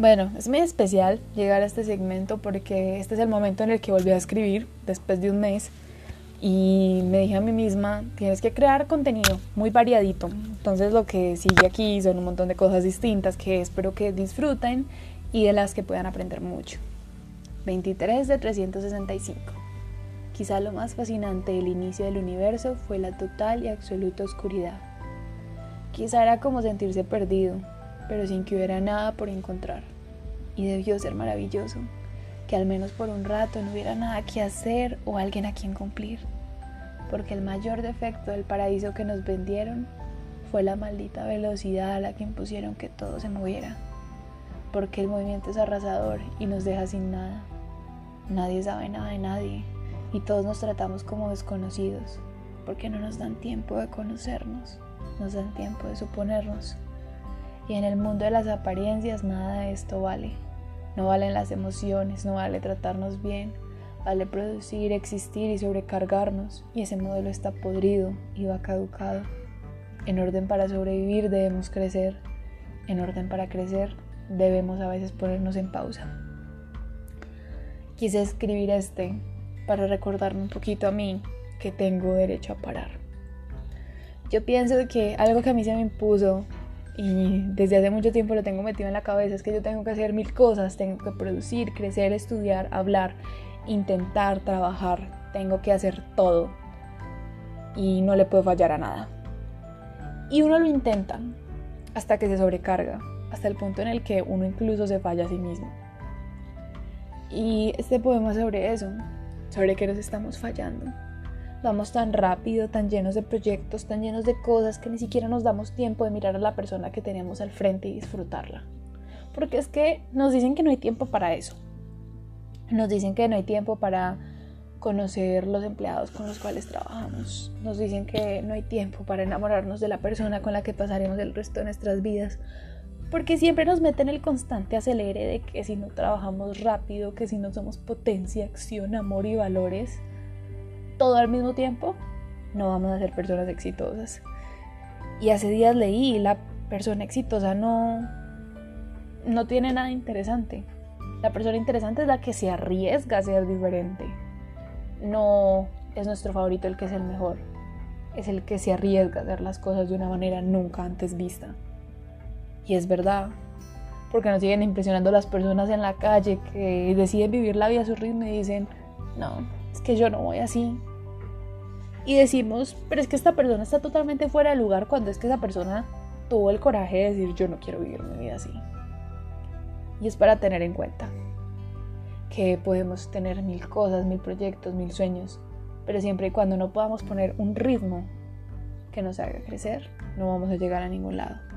Bueno, es muy especial llegar a este segmento porque este es el momento en el que volví a escribir después de un mes y me dije a mí misma, tienes que crear contenido muy variadito. Entonces lo que sigue aquí son un montón de cosas distintas que espero que disfruten y de las que puedan aprender mucho. 23 de 365. Quizá lo más fascinante del inicio del universo fue la total y absoluta oscuridad. Quizá era como sentirse perdido, pero sin que hubiera nada por encontrar. Y debió ser maravilloso, que al menos por un rato no hubiera nada que hacer o alguien a quien cumplir. Porque el mayor defecto del paraíso que nos vendieron fue la maldita velocidad a la que impusieron que todo se moviera. Porque el movimiento es arrasador y nos deja sin nada. Nadie sabe nada de nadie y todos nos tratamos como desconocidos, porque no nos dan tiempo de conocernos, nos dan tiempo de suponernos. Y en el mundo de las apariencias nada de esto vale. No valen las emociones, no vale tratarnos bien, vale producir, existir y sobrecargarnos. Y ese modelo está podrido y va caducado. En orden para sobrevivir debemos crecer. En orden para crecer debemos a veces ponernos en pausa. Quise escribir este para recordarme un poquito a mí que tengo derecho a parar. Yo pienso que algo que a mí se me impuso y desde hace mucho tiempo lo tengo metido en la cabeza, es que yo tengo que hacer mil cosas, tengo que producir, crecer, estudiar, hablar, intentar, trabajar, tengo que hacer todo y no le puedo fallar a nada. Y uno lo intenta hasta que se sobrecarga, hasta el punto en el que uno incluso se falla a sí mismo. Y este poema sobre eso, sobre que nos estamos fallando. Vamos tan rápido, tan llenos de proyectos, tan llenos de cosas que ni siquiera nos damos tiempo de mirar a la persona que tenemos al frente y disfrutarla. Porque es que nos dicen que no hay tiempo para eso. Nos dicen que no hay tiempo para conocer los empleados con los cuales trabajamos. Nos dicen que no hay tiempo para enamorarnos de la persona con la que pasaremos el resto de nuestras vidas. Porque siempre nos meten el constante acelere de que si no trabajamos rápido, que si no somos potencia, acción, amor y valores, todo al mismo tiempo, no vamos a ser personas exitosas. Y hace días leí, la persona exitosa no, no tiene nada interesante. La persona interesante es la que se arriesga a ser diferente. No es nuestro favorito el que es el mejor. Es el que se arriesga a hacer las cosas de una manera nunca antes vista. Y es verdad. Porque nos siguen impresionando las personas en la calle que deciden vivir la vida a su ritmo y dicen, no, es que yo no voy así y decimos, pero es que esta persona está totalmente fuera de lugar cuando es que esa persona tuvo el coraje de decir yo no quiero vivir mi vida así. Y es para tener en cuenta que podemos tener mil cosas, mil proyectos, mil sueños, pero siempre y cuando no podamos poner un ritmo que nos haga crecer, no vamos a llegar a ningún lado.